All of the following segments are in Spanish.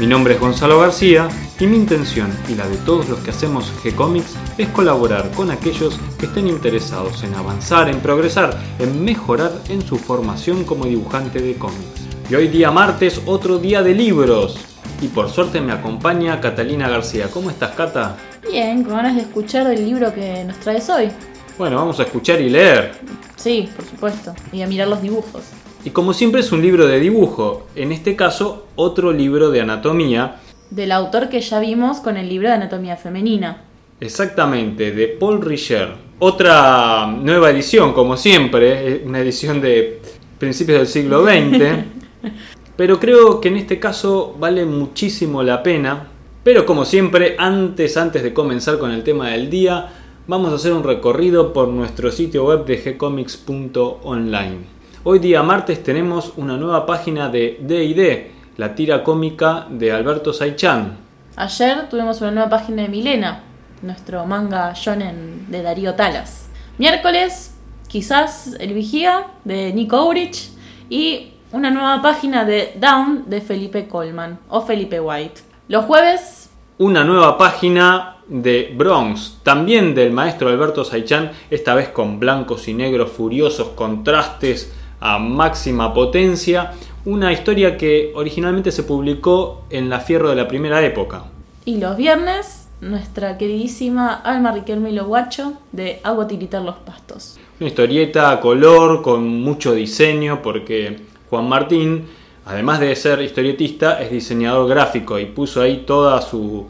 Mi nombre es Gonzalo García y mi intención y la de todos los que hacemos G-Comics es colaborar con aquellos que estén interesados en avanzar, en progresar, en mejorar en su formación como dibujante de cómics. Y hoy día martes, otro día de libros. Y por suerte me acompaña Catalina García. ¿Cómo estás, Cata? Bien, con ganas de escuchar el libro que nos traes hoy. Bueno, vamos a escuchar y leer. Sí, por supuesto. Y a mirar los dibujos. Y como siempre es un libro de dibujo, en este caso otro libro de anatomía. Del autor que ya vimos con el libro de anatomía femenina. Exactamente, de Paul Richer. Otra nueva edición, como siempre, una edición de principios del siglo XX. Pero creo que en este caso vale muchísimo la pena. Pero como siempre, antes, antes de comenzar con el tema del día, vamos a hacer un recorrido por nuestro sitio web de gcomics.online. Hoy día martes tenemos una nueva página de D&D, la tira cómica de Alberto Saichan. Ayer tuvimos una nueva página de Milena, nuestro manga shonen de Darío Talas. Miércoles, quizás El Vigía de Nico Aurich y una nueva página de Down de Felipe Colman o Felipe White. Los jueves, una nueva página de Bronx, también del maestro Alberto Saichan, esta vez con blancos y negros furiosos, contrastes a máxima potencia, una historia que originalmente se publicó en la Fierro de la primera época. Y los viernes, nuestra queridísima Alma Riquelme Lo Guacho de Agua Tiritar los Pastos. Una historieta a color con mucho diseño porque Juan Martín, además de ser historietista, es diseñador gráfico y puso ahí toda su,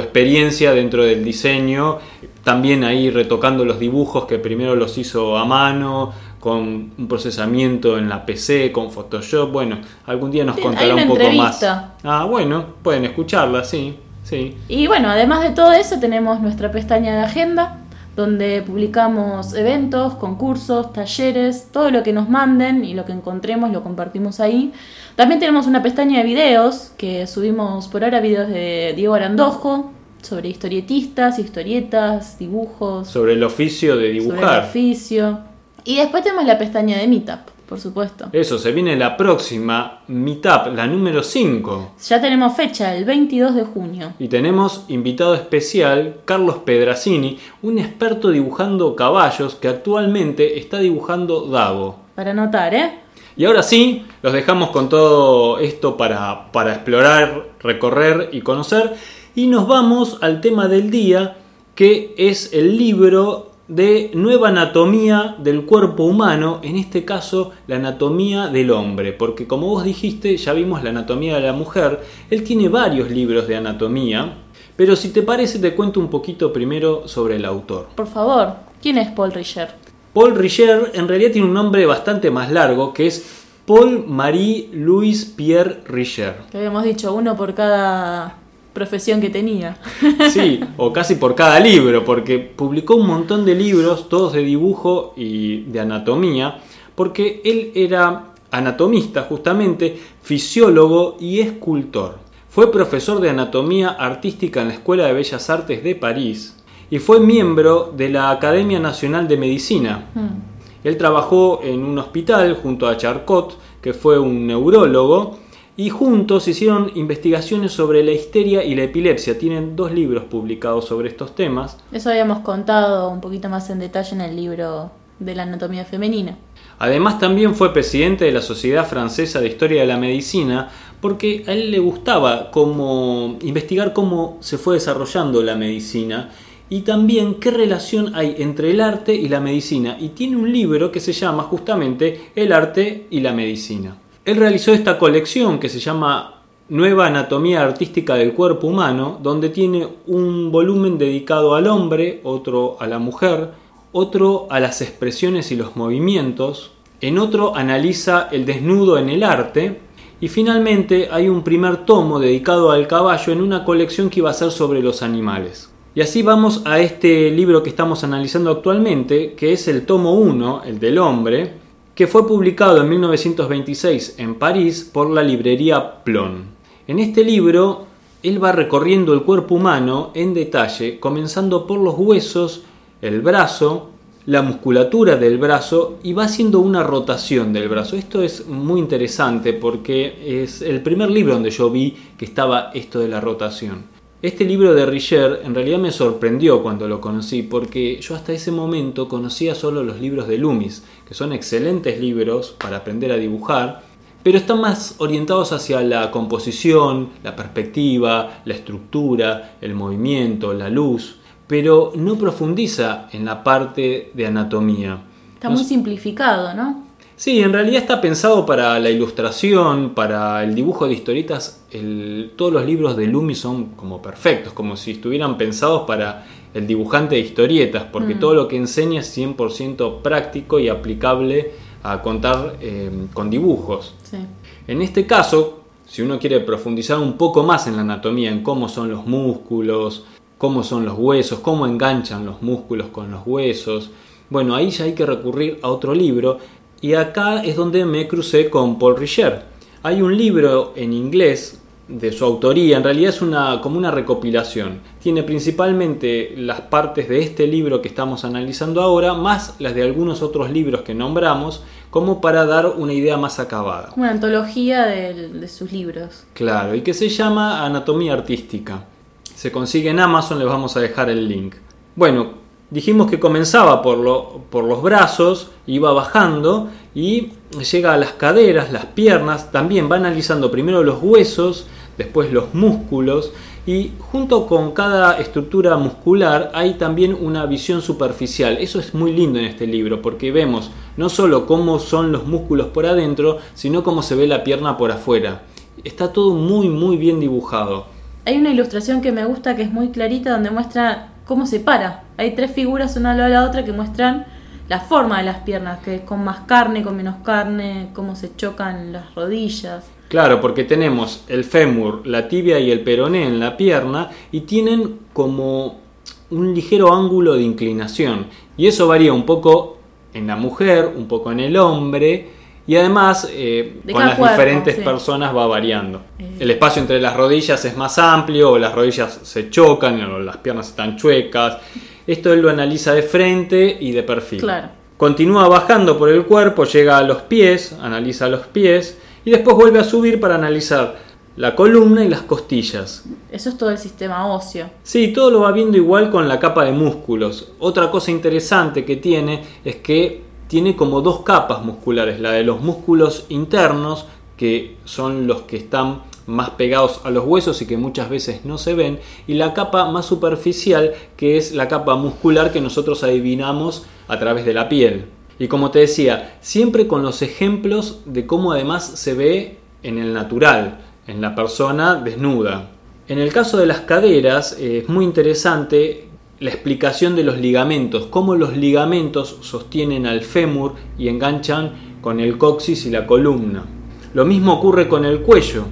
experiencia dentro del diseño, también ahí retocando los dibujos que primero los hizo a mano, con un procesamiento en la PC, con Photoshop. Bueno, algún día nos contará un poco más. Ah, bueno, pueden escucharla, sí, sí. Y bueno, además de todo eso, tenemos nuestra pestaña de agenda, donde publicamos eventos, concursos, talleres, todo lo que nos manden y lo que encontremos lo compartimos ahí. También tenemos una pestaña de videos que subimos por ahora videos de Diego Arandojo sobre historietistas, historietas, dibujos. Sobre el oficio de dibujar. Sobre el oficio. Y después tenemos la pestaña de Meetup por supuesto. Eso, se viene la próxima Meetup, la número 5. Ya tenemos fecha, el 22 de junio. Y tenemos invitado especial Carlos Pedracini, un experto dibujando caballos que actualmente está dibujando Dago. Para anotar, ¿eh? Y ahora sí, los dejamos con todo esto para, para explorar, recorrer y conocer. Y nos vamos al tema del día, que es el libro de nueva anatomía del cuerpo humano, en este caso la anatomía del hombre, porque como vos dijiste, ya vimos la anatomía de la mujer, él tiene varios libros de anatomía, pero si te parece te cuento un poquito primero sobre el autor. Por favor, ¿quién es Paul Richer? Paul Richer en realidad tiene un nombre bastante más largo, que es Paul Marie Louis Pierre Richer. Que habíamos dicho uno por cada profesión que tenía. Sí, o casi por cada libro, porque publicó un montón de libros, todos de dibujo y de anatomía, porque él era anatomista justamente, fisiólogo y escultor. Fue profesor de anatomía artística en la Escuela de Bellas Artes de París y fue miembro de la Academia Nacional de Medicina. Hmm. Él trabajó en un hospital junto a Charcot, que fue un neurólogo, y juntos hicieron investigaciones sobre la histeria y la epilepsia. Tienen dos libros publicados sobre estos temas. Eso habíamos contado un poquito más en detalle en el libro de la anatomía femenina. Además también fue presidente de la Sociedad Francesa de Historia de la Medicina porque a él le gustaba cómo investigar cómo se fue desarrollando la medicina y también qué relación hay entre el arte y la medicina y tiene un libro que se llama justamente El arte y la medicina. Él realizó esta colección que se llama Nueva Anatomía Artística del Cuerpo Humano, donde tiene un volumen dedicado al hombre, otro a la mujer, otro a las expresiones y los movimientos, en otro analiza el desnudo en el arte, y finalmente hay un primer tomo dedicado al caballo en una colección que iba a ser sobre los animales. Y así vamos a este libro que estamos analizando actualmente, que es el tomo 1, el del hombre, que fue publicado en 1926 en París por la librería Plon. En este libro, él va recorriendo el cuerpo humano en detalle, comenzando por los huesos, el brazo, la musculatura del brazo y va haciendo una rotación del brazo. Esto es muy interesante porque es el primer libro donde yo vi que estaba esto de la rotación. Este libro de Richer en realidad me sorprendió cuando lo conocí, porque yo hasta ese momento conocía solo los libros de Loomis, que son excelentes libros para aprender a dibujar, pero están más orientados hacia la composición, la perspectiva, la estructura, el movimiento, la luz, pero no profundiza en la parte de anatomía. Está muy simplificado, ¿no? Sí, en realidad está pensado para la ilustración, para el dibujo de historietas. todos los libros de Lumi son como perfectos, como si estuvieran pensados para el dibujante de historietas, porque mm. todo lo que enseña es 100% práctico y aplicable a contar eh, con dibujos. En este caso, si uno quiere profundizar un poco más en la anatomía, en cómo son los músculos, cómo son los huesos, cómo enganchan los músculos con los huesos, bueno, ahí ya hay que recurrir a otro libro y acá es donde me crucé con Paul Richer. Hay un libro en inglés de su autoría, en realidad es una, como una recopilación. Tiene principalmente las partes de este libro que estamos analizando ahora, más las de algunos otros libros que nombramos, como para dar una idea más acabada. Una antología de, de sus libros. Claro, y que se llama Anatomía Artística. Se consigue en Amazon, les vamos a dejar el link. Bueno, Dijimos que comenzaba por, por los brazos, iba bajando y llega a las caderas, las piernas, también va analizando primero los huesos, después los músculos y junto con cada estructura muscular hay también una visión superficial. Eso es muy lindo en este libro porque vemos no solo cómo son los músculos por adentro, sino cómo se ve la pierna por afuera. Está todo muy muy bien dibujado. Hay una ilustración que me gusta que es muy clarita donde muestra cómo se para. Hay tres figuras una al lado de la otra que muestran la forma de las piernas, que es con más carne, con menos carne, cómo se chocan las rodillas. Claro, porque tenemos el fémur, la tibia y el peroné en la pierna y tienen como un ligero ángulo de inclinación. Y eso varía un poco en la mujer, un poco en el hombre y además, eh, con las diferentes personas va variando. Eh. El espacio entre las rodillas es más amplio, o las rodillas se chocan, o las piernas están chuecas. Esto él lo analiza de frente y de perfil. Claro. Continúa bajando por el cuerpo, llega a los pies, analiza los pies, y después vuelve a subir para analizar la columna y las costillas. Eso es todo el sistema óseo. Sí, todo lo va viendo igual con la capa de músculos. Otra cosa interesante que tiene es que tiene como dos capas musculares, la de los músculos internos, que son los que están más pegados a los huesos y que muchas veces no se ven, y la capa más superficial, que es la capa muscular que nosotros adivinamos a través de la piel. Y como te decía, siempre con los ejemplos de cómo además se ve en el natural, en la persona desnuda. En el caso de las caderas eh, es muy interesante la explicación de los ligamentos, cómo los ligamentos sostienen al fémur y enganchan con el coxis y la columna. Lo mismo ocurre con el cuello,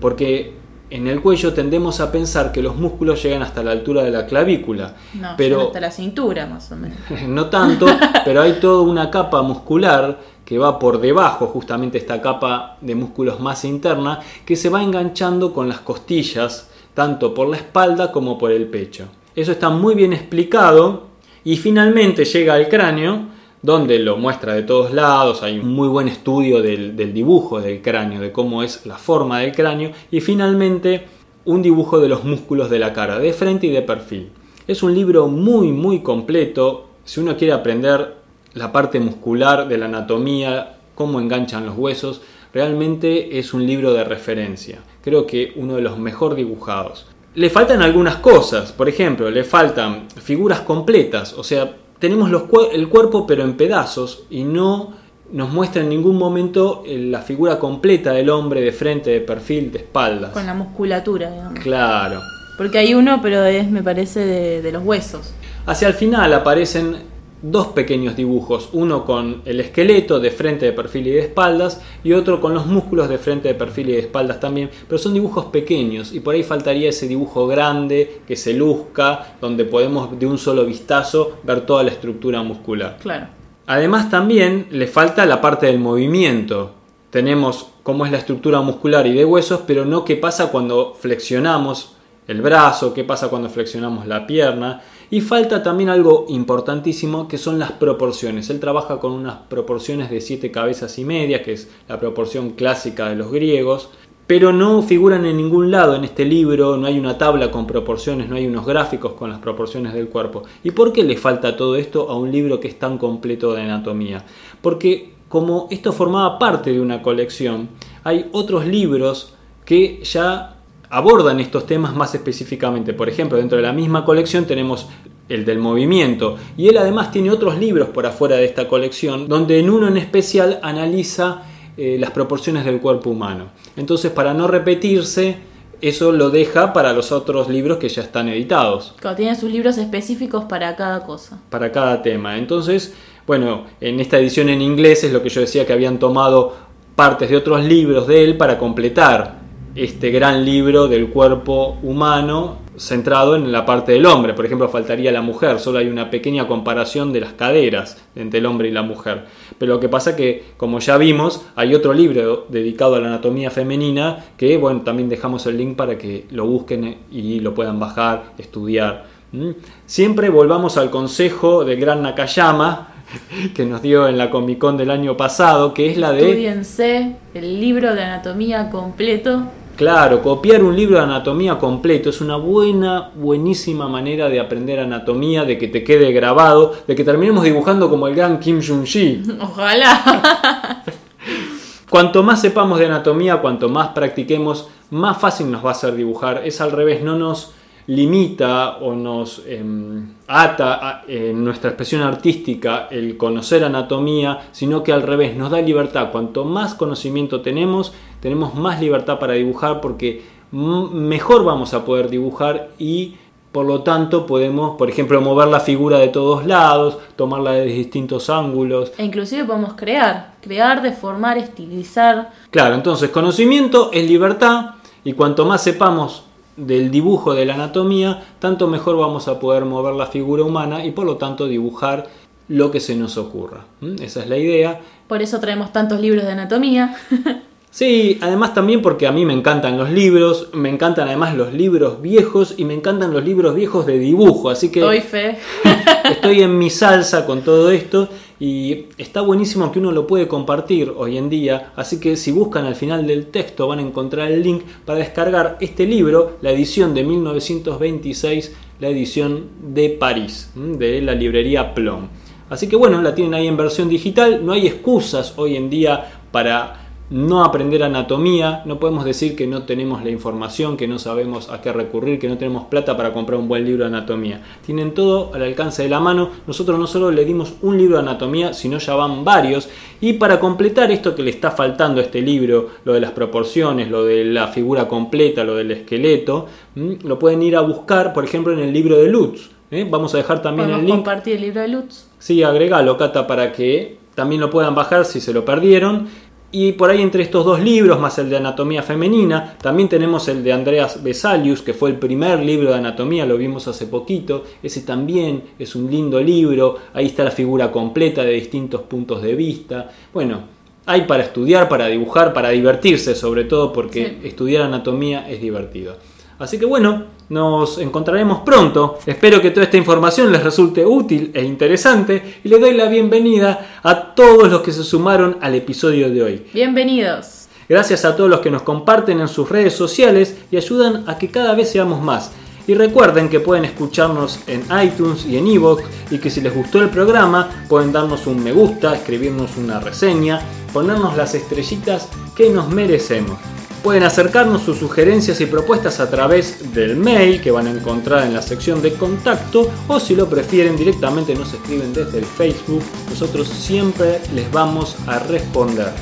porque en el cuello tendemos a pensar que los músculos llegan hasta la altura de la clavícula. No, pero hasta la cintura más o menos. no tanto, pero hay toda una capa muscular que va por debajo, justamente esta capa de músculos más interna, que se va enganchando con las costillas, tanto por la espalda como por el pecho. Eso está muy bien explicado. Y finalmente llega al cráneo donde lo muestra de todos lados, hay un muy buen estudio del, dibujo del cráneo, de cómo es la forma del cráneo. Y finalmente un dibujo de los músculos de la cara, de frente y de perfil. Es un libro muy muy completo, si uno quiere aprender la parte muscular de la anatomía, cómo enganchan los huesos, realmente es un libro de referencia. Creo que uno de los mejor dibujados le faltan algunas cosas, por ejemplo, le faltan figuras completas, o sea, tenemos el cuerpo pero en pedazos y no nos muestra en ningún momento eh, la figura completa del hombre de frente, de perfil, de espaldas. Con la musculatura, digamos. Claro. Porque hay uno, pero es, me parece, de, de los huesos. Hacia el final aparecen dos pequeños dibujos, uno con el esqueleto de frente, de perfil y de espaldas y otro con los músculos de frente, de perfil y de espaldas también, pero son dibujos pequeños y por ahí faltaría ese dibujo grande que se luzca, donde podemos de un solo vistazo ver toda la estructura muscular. Claro. Además también le falta la parte del movimiento. Tenemos cómo es la estructura muscular y de huesos, pero no qué pasa cuando flexionamos el brazo, qué pasa cuando flexionamos la pierna. Y falta también algo importantísimo que son las proporciones. Él trabaja con unas proporciones de siete cabezas y media, que es la proporción clásica de los griegos, pero no figuran en ningún lado en este libro, no hay una tabla con proporciones, no hay unos gráficos con las proporciones del cuerpo. ¿Y por qué le falta todo esto a un libro que es tan completo de anatomía? Porque como esto formaba parte de una colección, hay otros libros que ya abordan estos temas más específicamente. Por ejemplo, dentro de la misma colección tenemos el del movimiento y él además tiene otros libros por afuera de esta colección donde en uno en especial analiza eh, las proporciones del cuerpo humano. Entonces, para no repetirse, eso lo deja para los otros libros que ya están editados. Claro, tiene sus libros específicos para cada cosa. Para cada tema. Entonces, bueno, en esta edición en inglés es lo que yo decía que habían tomado partes de otros libros de él para completar este gran libro del cuerpo humano centrado en la parte del hombre. Por ejemplo, faltaría la mujer, solo hay una pequeña comparación de las caderas entre el hombre y la mujer. Pero lo que pasa que, como ya vimos, hay otro libro dedicado a la anatomía femenina que, bueno, también dejamos el link para que lo busquen y lo puedan bajar, estudiar. ¿Mm? Siempre volvamos al consejo del gran Nakayama, que nos dio en la Comic Con del año pasado, que es la de... Estudiense el libro de anatomía completo Claro, copiar un libro de anatomía completo es una buena, buenísima manera de aprender anatomía, de que te quede grabado, de que terminemos dibujando como el gran Kim Jong-ji. Ojalá. cuanto más sepamos de anatomía, cuanto más practiquemos, más fácil nos va a ser dibujar. Es al revés, no nos limita o nos em, ata en nuestra expresión artística el conocer anatomía, sino que al revés nos da libertad. Cuanto más conocimiento tenemos, tenemos más libertad para dibujar porque mejor vamos a poder dibujar y por lo tanto podemos, por ejemplo, mover la figura de todos lados, tomarla de distintos ángulos. E inclusive podemos crear, crear, deformar, estilizar. Claro, entonces conocimiento es libertad y cuanto más sepamos del dibujo de la anatomía, tanto mejor vamos a poder mover la figura humana y por lo tanto dibujar lo que se nos ocurra. ¿Mm? Esa es la idea. Por eso traemos tantos libros de anatomía. Sí, además también porque a mí me encantan los libros, me encantan además los libros viejos y me encantan los libros viejos de dibujo, así que Doy fe. estoy en mi salsa con todo esto y está buenísimo que uno lo puede compartir hoy en día, así que si buscan al final del texto van a encontrar el link para descargar este libro, la edición de 1926, la edición de París, de la librería Plom. Así que bueno, la tienen ahí en versión digital, no hay excusas hoy en día para no aprender anatomía, no podemos decir que no tenemos la información, que no sabemos a qué recurrir, que no tenemos plata para comprar un buen libro de anatomía. Tienen todo al alcance de la mano. Nosotros no solo le dimos un libro de anatomía, sino ya van varios. Y para completar esto que le está faltando a este libro, lo de las proporciones, lo de la figura completa, lo del esqueleto, lo pueden ir a buscar, por ejemplo, en el libro de Lutz. ¿eh? Vamos a dejar también el link. compartir el libro de Lutz? Sí, agregalo, Cata, para que también lo puedan bajar si se lo perdieron. Y por ahí entre estos dos libros, más el de Anatomía Femenina, también tenemos el de Andreas Vesalius, que fue el primer libro de anatomía, lo vimos hace poquito. Ese también es un lindo libro, ahí está la figura completa de distintos puntos de vista. Bueno, hay para estudiar, para dibujar, para divertirse sobre todo, porque estudiar anatomía es divertido. Así que bueno, nos encontraremos pronto. Espero que toda esta información les resulte útil e interesante y les doy la bienvenida a todos los que se sumaron al episodio de hoy. Bienvenidos. Gracias a todos los que nos comparten en sus redes sociales y ayudan a que cada vez seamos más. Y recuerden que pueden escucharnos en iTunes y en iVoox y que si les gustó el programa pueden darnos un me gusta, escribirnos una reseña, ponernos las estrellitas que nos merecemos. Pueden acercarnos sus sugerencias y propuestas a través del mail que van a encontrar en la sección de contacto o si lo prefieren directamente nos escriben desde el Facebook. Nosotros siempre les vamos a responder.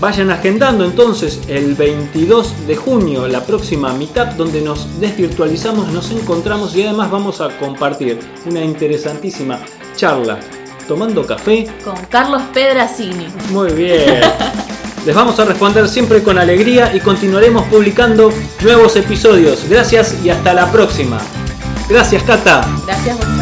Vayan agendando entonces el 22 de junio la próxima meetup donde nos desvirtualizamos, nos encontramos y además vamos a compartir una interesantísima charla tomando café Con Carlos Pedracini. Muy bien. Les vamos a responder siempre con alegría y continuaremos publicando nuevos episodios. Gracias y hasta la próxima. Gracias, Cata. Gracias.